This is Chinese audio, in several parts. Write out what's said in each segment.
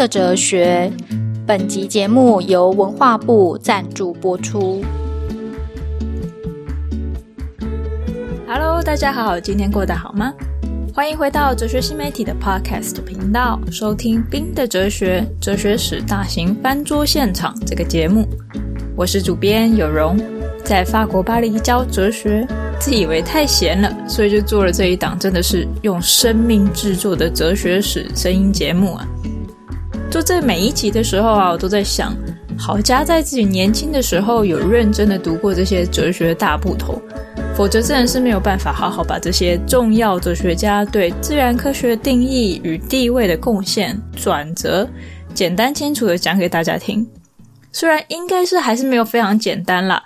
的哲学。本集节目由文化部赞助播出。Hello，大家好，今天过得好吗？欢迎回到哲学新媒体的 Podcast 频道，收听冰的哲学哲学史大型翻桌现场这个节目。我是主编有容，在法国巴黎教哲学。自以为太闲了，所以就做了这一档，真的是用生命制作的哲学史声音节目啊！做这每一集的时候啊，我都在想，好家在自己年轻的时候有认真的读过这些哲学大部头，否则自然是没有办法好好把这些重要哲学家对自然科学定义与地位的贡献转折，简单清楚的讲给大家听。虽然应该是还是没有非常简单啦。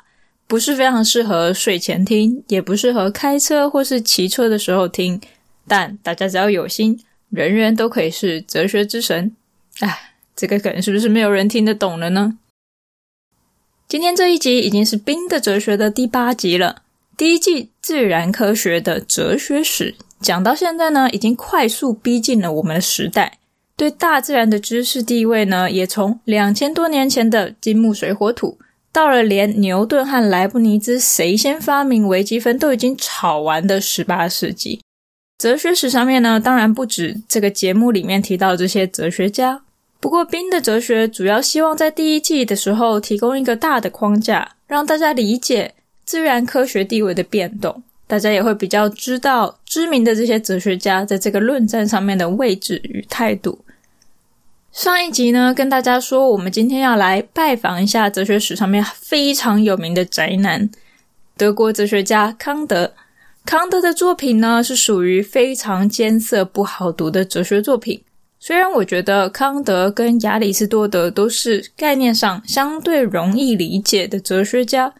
不是非常适合睡前听，也不适合开车或是骑车的时候听。但大家只要有心，人人都可以是哲学之神。哎，这个梗是不是没有人听得懂了呢？今天这一集已经是《冰的哲学》的第八集了。第一季自然科学的哲学史讲到现在呢，已经快速逼近了我们的时代。对大自然的知识地位呢，也从两千多年前的金木水火土。到了连牛顿和莱布尼兹谁先发明微积分都已经吵完的十八世纪，哲学史上面呢，当然不止这个节目里面提到这些哲学家。不过，冰的哲学主要希望在第一季的时候提供一个大的框架，让大家理解自然科学地位的变动，大家也会比较知道知名的这些哲学家在这个论战上面的位置与态度。上一集呢，跟大家说，我们今天要来拜访一下哲学史上面非常有名的宅男——德国哲学家康德。康德的作品呢，是属于非常艰涩不好读的哲学作品。虽然我觉得康德跟亚里士多德都是概念上相对容易理解的哲学家，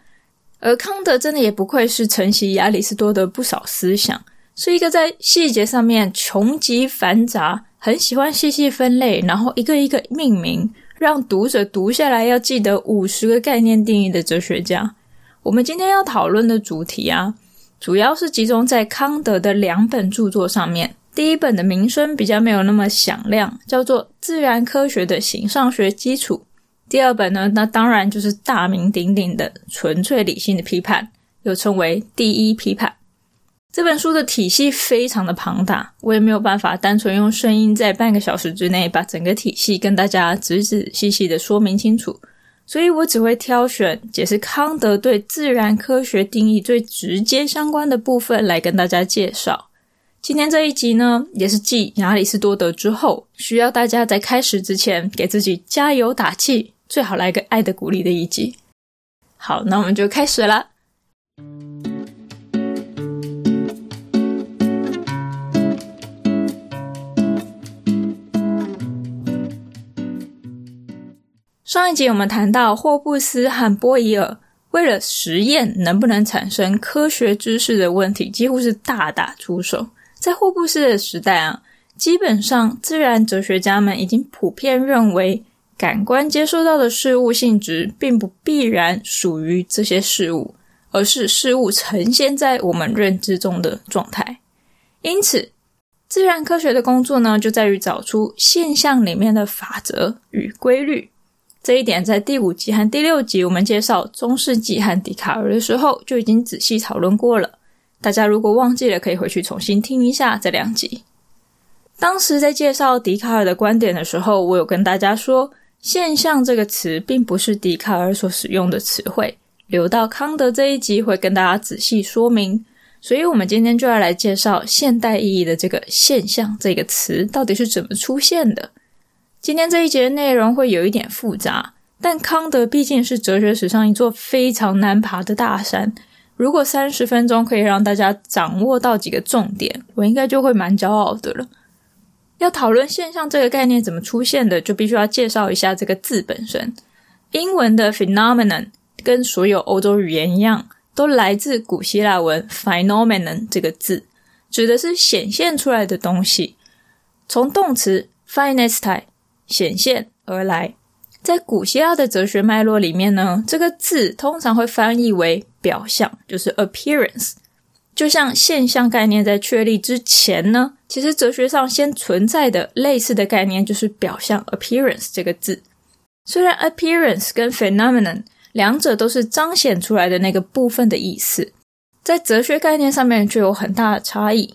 而康德真的也不愧是承袭亚里士多德不少思想，是一个在细节上面穷极繁杂。很喜欢细细分类，然后一个一个命名，让读者读下来要记得五十个概念定义的哲学家。我们今天要讨论的主题啊，主要是集中在康德的两本著作上面。第一本的名声比较没有那么响亮，叫做《自然科学的形上学基础》。第二本呢，那当然就是大名鼎鼎的《纯粹理性的批判》，又称为《第一批判》。这本书的体系非常的庞大，我也没有办法单纯用声音在半个小时之内把整个体系跟大家仔仔细细的说明清楚，所以我只会挑选解释康德对自然科学定义最直接相关的部分来跟大家介绍。今天这一集呢，也是继亚里士多德之后，需要大家在开始之前给自己加油打气，最好来个爱的鼓励的一集。好，那我们就开始了。上一集我们谈到霍布斯和波伊尔为了实验能不能产生科学知识的问题，几乎是大打出手。在霍布斯的时代啊，基本上自然哲学家们已经普遍认为，感官接收到的事物性质并不必然属于这些事物，而是事物呈现在我们认知中的状态。因此，自然科学的工作呢，就在于找出现象里面的法则与规律。这一点在第五集和第六集我们介绍中世纪和笛卡尔的时候就已经仔细讨论过了。大家如果忘记了，可以回去重新听一下这两集。当时在介绍笛卡尔的观点的时候，我有跟大家说，现象这个词并不是笛卡尔所使用的词汇。留到康德这一集会跟大家仔细说明。所以，我们今天就要来介绍现代意义的这个现象这个词到底是怎么出现的。今天这一节的内容会有一点复杂，但康德毕竟是哲学史上一座非常难爬的大山。如果三十分钟可以让大家掌握到几个重点，我应该就会蛮骄傲的了。要讨论现象这个概念怎么出现的，就必须要介绍一下这个字本身。英文的 phenomenon 跟所有欧洲语言一样，都来自古希腊文 phenomenon 这个字，指的是显现出来的东西。从动词 phinestai 显现而来，在古希腊的哲学脉络里面呢，这个字通常会翻译为表象，就是 appearance。就像现象概念在确立之前呢，其实哲学上先存在的类似的概念就是表象 （appearance） 这个字。虽然 appearance 跟 phenomenon 两者都是彰显出来的那个部分的意思，在哲学概念上面就有很大的差异。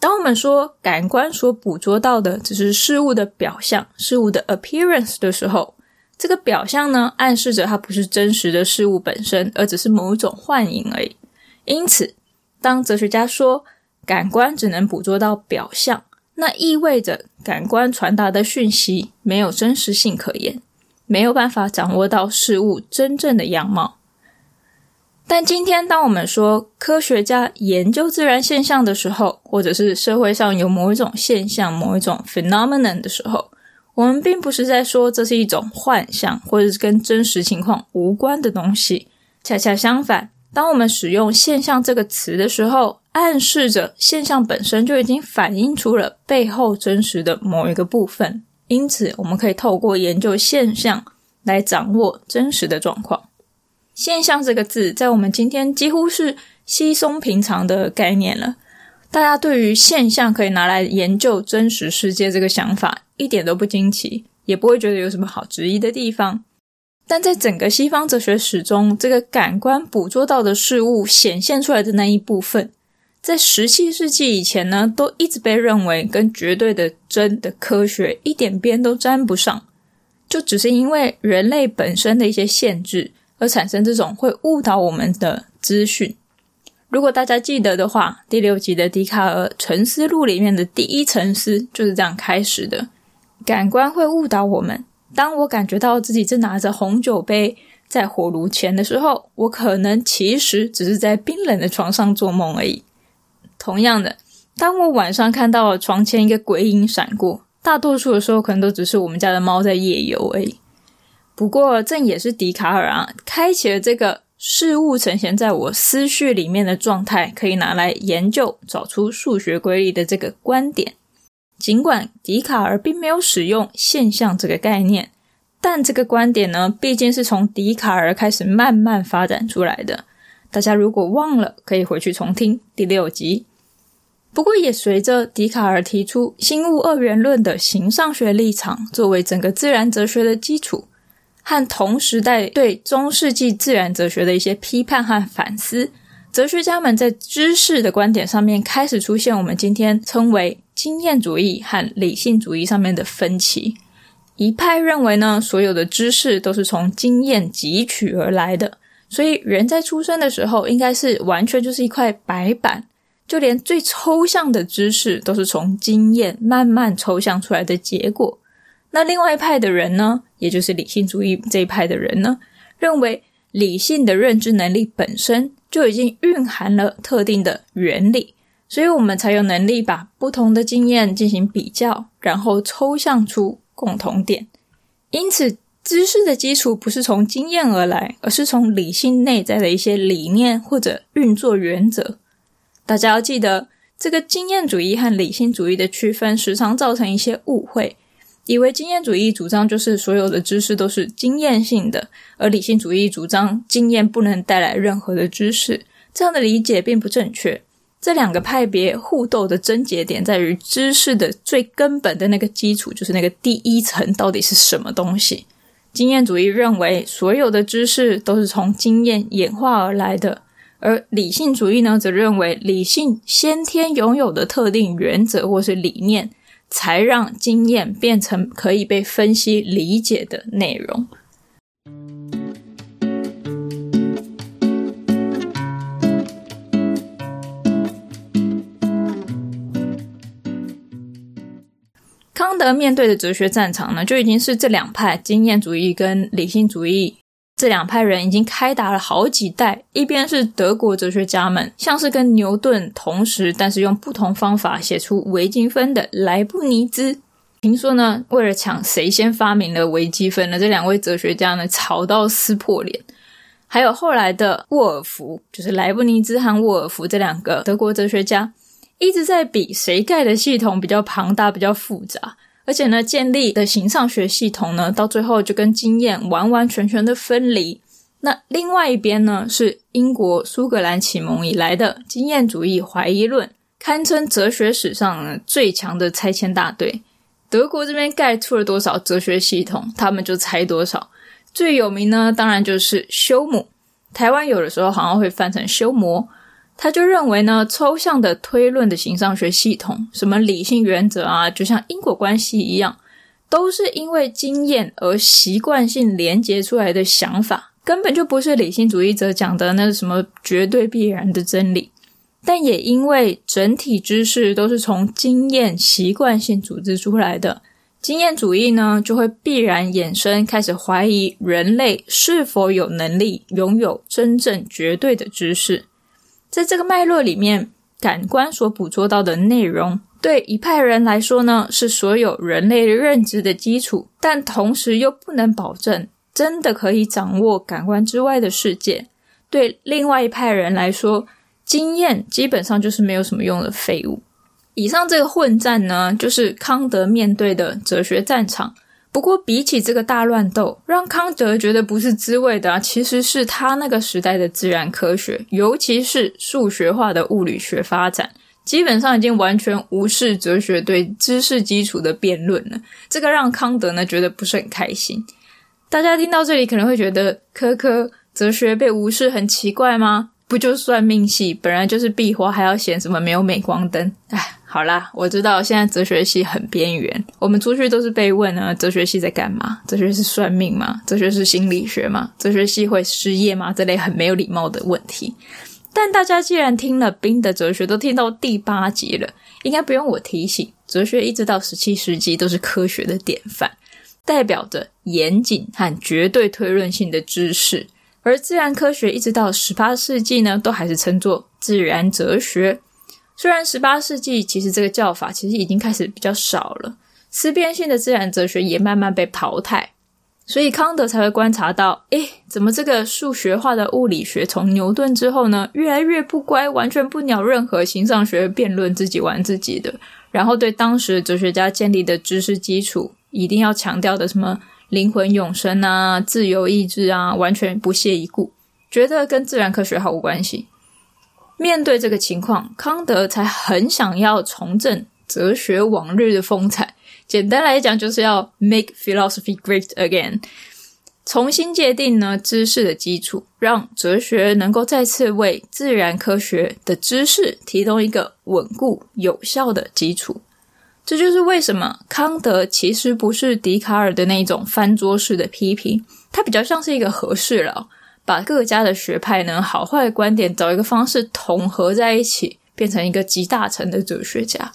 当我们说感官所捕捉到的只是事物的表象、事物的 appearance 的时候，这个表象呢，暗示着它不是真实的事物本身，而只是某一种幻影而已。因此，当哲学家说感官只能捕捉到表象，那意味着感官传达的讯息没有真实性可言，没有办法掌握到事物真正的样貌。但今天，当我们说科学家研究自然现象的时候，或者是社会上有某一种现象、某一种 phenomenon 的时候，我们并不是在说这是一种幻象，或者是跟真实情况无关的东西。恰恰相反。当我们使用“现象”这个词的时候，暗示着现象本身就已经反映出了背后真实的某一个部分。因此，我们可以透过研究现象来掌握真实的状况。“现象”这个字在我们今天几乎是稀松平常的概念了。大家对于现象可以拿来研究真实世界这个想法一点都不惊奇，也不会觉得有什么好质疑的地方。但在整个西方哲学史中，这个感官捕捉到的事物显现出来的那一部分，在十七世纪以前呢，都一直被认为跟绝对的真的科学一点边都沾不上，就只是因为人类本身的一些限制而产生这种会误导我们的资讯。如果大家记得的话，第六集的笛卡尔沉思录里面的第一沉思就是这样开始的：感官会误导我们。当我感觉到自己正拿着红酒杯在火炉前的时候，我可能其实只是在冰冷的床上做梦而已。同样的，当我晚上看到床前一个鬼影闪过，大多数的时候可能都只是我们家的猫在夜游而已。不过，这也是笛卡尔啊，开启了这个事物呈现在我思绪里面的状态，可以拿来研究、找出数学规律的这个观点。尽管笛卡尔并没有使用现象这个概念，但这个观点呢，毕竟是从笛卡尔开始慢慢发展出来的。大家如果忘了，可以回去重听第六集。不过，也随着笛卡尔提出新物二元论的形上学立场作为整个自然哲学的基础，和同时代对中世纪自然哲学的一些批判和反思，哲学家们在知识的观点上面开始出现我们今天称为经验主义和理性主义上面的分歧，一派认为呢，所有的知识都是从经验汲取而来的，所以人在出生的时候应该是完全就是一块白板，就连最抽象的知识都是从经验慢慢抽象出来的结果。那另外一派的人呢，也就是理性主义这一派的人呢，认为理性的认知能力本身就已经蕴含了特定的原理。所以我们才有能力把不同的经验进行比较，然后抽象出共同点。因此，知识的基础不是从经验而来，而是从理性内在的一些理念或者运作原则。大家要记得，这个经验主义和理性主义的区分，时常造成一些误会，以为经验主义主张就是所有的知识都是经验性的，而理性主义主张经验不能带来任何的知识。这样的理解并不正确。这两个派别互斗的症结点在于知识的最根本的那个基础，就是那个第一层到底是什么东西。经验主义认为所有的知识都是从经验演化而来的，而理性主义呢，则认为理性先天拥有的特定原则或是理念，才让经验变成可以被分析理解的内容。康德面对的哲学战场呢，就已经是这两派经验主义跟理性主义这两派人已经开打了好几代。一边是德国哲学家们，像是跟牛顿同时，但是用不同方法写出微积分的莱布尼兹。听说呢，为了抢谁先发明了微积分呢，这两位哲学家呢吵到撕破脸。还有后来的沃尔夫，就是莱布尼兹和沃尔夫这两个德国哲学家。一直在比谁盖的系统比较庞大、比较复杂，而且呢，建立的形上学系统呢，到最后就跟经验完完全全的分离。那另外一边呢，是英国苏格兰启蒙以来的经验主义怀疑论，堪称哲学史上最强的拆迁大队。德国这边盖出了多少哲学系统，他们就拆多少。最有名呢，当然就是休姆。台湾有的时候好像会翻成修谟。他就认为呢，抽象的推论的形上学系统，什么理性原则啊，就像因果关系一样，都是因为经验而习惯性连结出来的想法。根本就不是理性主义者讲的那什么绝对必然的真理，但也因为整体知识都是从经验习惯性组织出来的，经验主义呢就会必然衍生开始怀疑人类是否有能力拥有真正绝对的知识。在这个脉络里面，感官所捕捉到的内容，对一派人来说呢是所有人类认知的基础，但同时又不能保证。真的可以掌握感官之外的世界，对另外一派人来说，经验基本上就是没有什么用的废物。以上这个混战呢，就是康德面对的哲学战场。不过，比起这个大乱斗，让康德觉得不是滋味的啊，其实是他那个时代的自然科学，尤其是数学化的物理学发展，基本上已经完全无视哲学对知识基础的辩论了。这个让康德呢觉得不是很开心。大家听到这里可能会觉得，科科哲学被无视很奇怪吗？不就算命系本来就是壁花，还要嫌什么没有镁光灯？哎，好啦，我知道现在哲学系很边缘，我们出去都是被问啊，哲学系在干嘛？哲学是算命吗？哲学是心理学吗？哲学系会失业吗？这类很没有礼貌的问题。但大家既然听了冰的哲学，都听到第八集了，应该不用我提醒，哲学一直到十七世纪都是科学的典范。代表着严谨和绝对推论性的知识，而自然科学一直到十八世纪呢，都还是称作自然哲学。虽然十八世纪其实这个叫法其实已经开始比较少了，思辨性的自然哲学也慢慢被淘汰，所以康德才会观察到，诶，怎么这个数学化的物理学从牛顿之后呢，越来越不乖，完全不鸟任何形上学辩论，自己玩自己的，然后对当时哲学家建立的知识基础。一定要强调的什么灵魂永生啊、自由意志啊，完全不屑一顾，觉得跟自然科学毫无关系。面对这个情况，康德才很想要重振哲学往日的风采。简单来讲，就是要 make philosophy great again，重新界定呢知识的基础，让哲学能够再次为自然科学的知识提供一个稳固有效的基础。这就是为什么康德其实不是笛卡尔的那种翻桌式的批评，他比较像是一个和事佬，把各家的学派呢好坏观点找一个方式统合在一起，变成一个集大成的哲学家。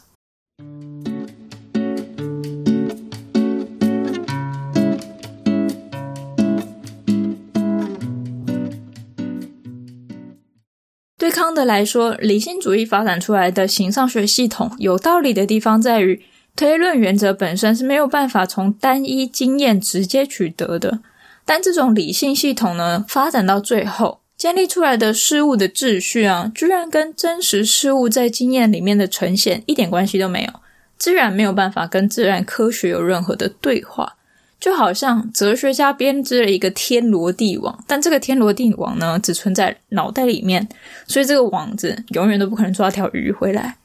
对康德来说，理性主义发展出来的形上学系统有道理的地方在于，推论原则本身是没有办法从单一经验直接取得的。但这种理性系统呢，发展到最后，建立出来的事物的秩序啊，居然跟真实事物在经验里面的呈现一点关系都没有，自然没有办法跟自然科学有任何的对话。就好像哲学家编织了一个天罗地网，但这个天罗地网呢，只存在脑袋里面，所以这个网子永远都不可能抓条鱼回来。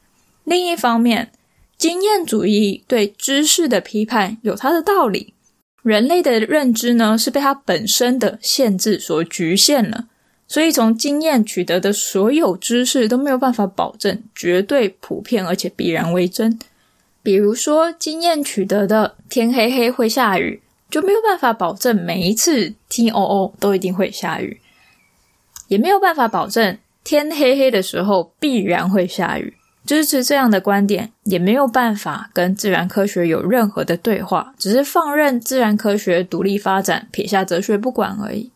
另一方面，经验主义对知识的批判有它的道理。人类的认知呢，是被它本身的限制所局限了，所以从经验取得的所有知识都没有办法保证绝对普遍而且必然为真。比如说，经验取得的天黑黑会下雨。就没有办法保证每一次听哦哦都一定会下雨，也没有办法保证天黑黑的时候必然会下雨。支持这样的观点，也没有办法跟自然科学有任何的对话，只是放任自然科学独立发展，撇下哲学不管而已。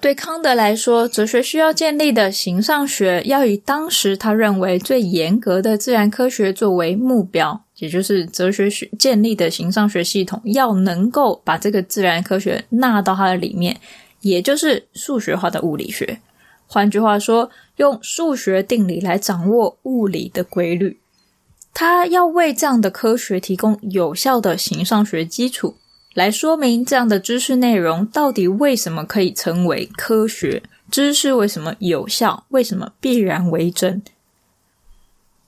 对康德来说，哲学需要建立的形上学，要以当时他认为最严格的自然科学作为目标。也就是哲学学建立的形上学系统，要能够把这个自然科学纳到它的里面，也就是数学化的物理学。换句话说，用数学定理来掌握物理的规律。它要为这样的科学提供有效的形上学基础，来说明这样的知识内容到底为什么可以称为科学，知识为什么有效，为什么必然为真。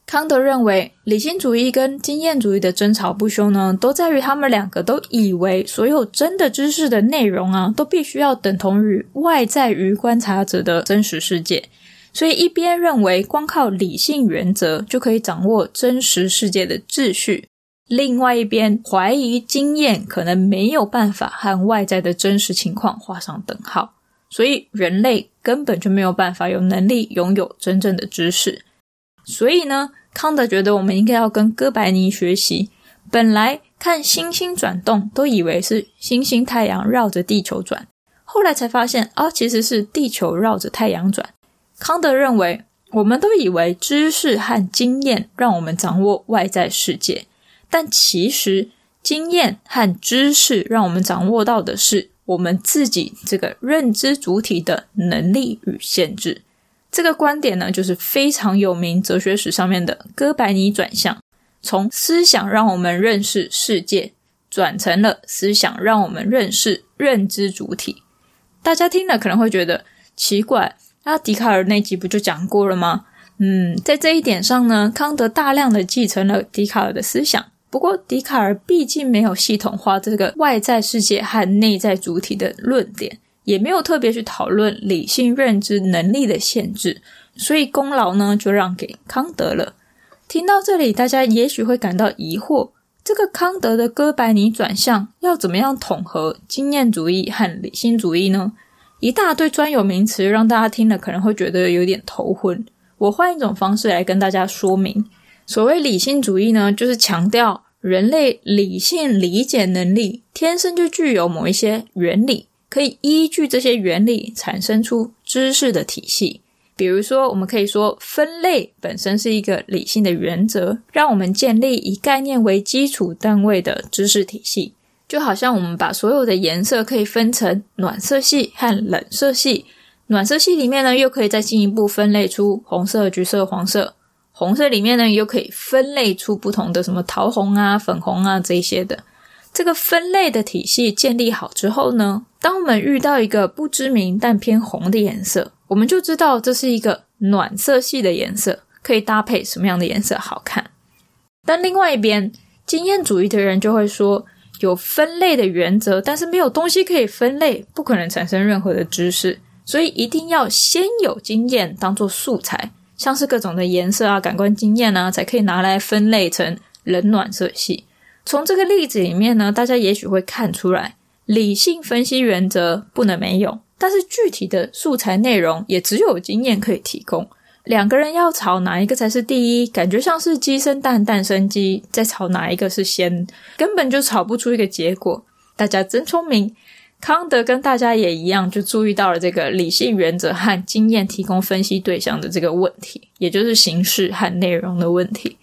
康德认为，理性主义跟经验主义的争吵不休呢，都在于他们两个都以为所有真的知识的内容啊，都必须要等同于外在于观察者的真实世界。所以，一边认为光靠理性原则就可以掌握真实世界的秩序，另外一边怀疑经验可能没有办法和外在的真实情况画上等号。所以，人类根本就没有办法有能力拥有真正的知识。所以呢，康德觉得我们应该要跟哥白尼学习。本来看星星转动都以为是星星、太阳绕着地球转，后来才发现啊，其实是地球绕着太阳转。康德认为，我们都以为知识和经验让我们掌握外在世界，但其实经验和知识让我们掌握到的是我们自己这个认知主体的能力与限制。这个观点呢，就是非常有名哲学史上面的哥白尼转向，从思想让我们认识世界，转成了思想让我们认识认知主体。大家听了可能会觉得奇怪。那笛卡尔那集不就讲过了吗？嗯，在这一点上呢，康德大量的继承了笛卡尔的思想。不过，笛卡尔毕竟没有系统化这个外在世界和内在主体的论点，也没有特别去讨论理性认知能力的限制，所以功劳呢就让给康德了。听到这里，大家也许会感到疑惑：这个康德的哥白尼转向要怎么样统合经验主义和理性主义呢？一大堆专有名词，让大家听了可能会觉得有点头昏。我换一种方式来跟大家说明：所谓理性主义呢，就是强调人类理性理解能力天生就具有某一些原理，可以依据这些原理产生出知识的体系。比如说，我们可以说分类本身是一个理性的原则，让我们建立以概念为基础单位的知识体系。就好像我们把所有的颜色可以分成暖色系和冷色系，暖色系里面呢，又可以再进一步分类出红色、橘色、黄色；红色里面呢，又可以分类出不同的什么桃红啊、粉红啊这些的。这个分类的体系建立好之后呢，当我们遇到一个不知名但偏红的颜色，我们就知道这是一个暖色系的颜色，可以搭配什么样的颜色好看。但另外一边，经验主义的人就会说，有分类的原则，但是没有东西可以分类，不可能产生任何的知识。所以一定要先有经验当做素材，像是各种的颜色啊、感官经验啊，才可以拿来分类成冷暖色系。从这个例子里面呢，大家也许会看出来，理性分析原则不能没有，但是具体的素材内容也只有经验可以提供。两个人要吵哪一个才是第一，感觉像是鸡生蛋，蛋生鸡，在吵哪一个是先，根本就吵不出一个结果。大家真聪明，康德跟大家也一样，就注意到了这个理性原则和经验提供分析对象的这个问题，也就是形式和内容的问题。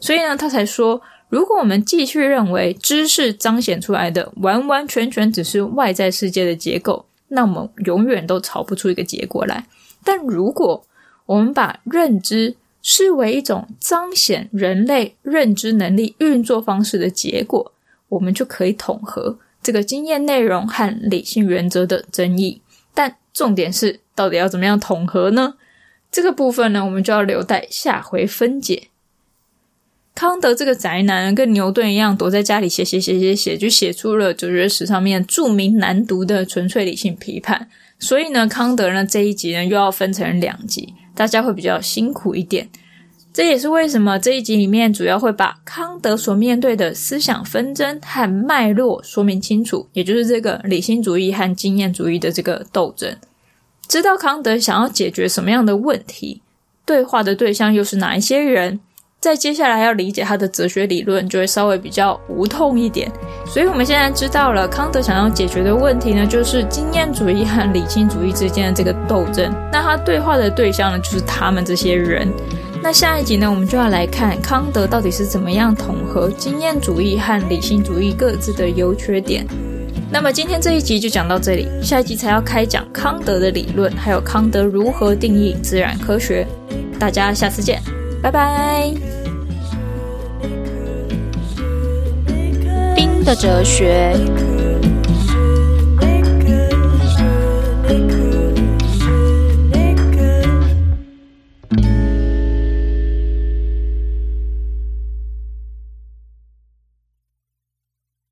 所以呢，他才说，如果我们继续认为知识彰显出来的完完全全只是外在世界的结构，那我们永远都吵不出一个结果来。但如果我们把认知视为一种彰显人类认知能力运作方式的结果，我们就可以统合这个经验内容和理性原则的争议。但重点是，到底要怎么样统合呢？这个部分呢，我们就要留待下回分解。康德这个宅男跟牛顿一样，躲在家里写写写写写，就写出了哲学史上面著名难读的纯粹理性批判。所以呢，康德呢这一集呢又要分成两集。大家会比较辛苦一点，这也是为什么这一集里面主要会把康德所面对的思想纷争和脉络说明清楚，也就是这个理性主义和经验主义的这个斗争。知道康德想要解决什么样的问题，对话的对象又是哪一些人？在接下来要理解他的哲学理论，就会稍微比较无痛一点。所以，我们现在知道了康德想要解决的问题呢，就是经验主义和理性主义之间的这个斗争。那他对话的对象呢，就是他们这些人。那下一集呢，我们就要来看康德到底是怎么样统合经验主义和理性主义各自的优缺点。那么今天这一集就讲到这里，下一集才要开讲康德的理论，还有康德如何定义自然科学。大家下次见，拜拜。的哲学。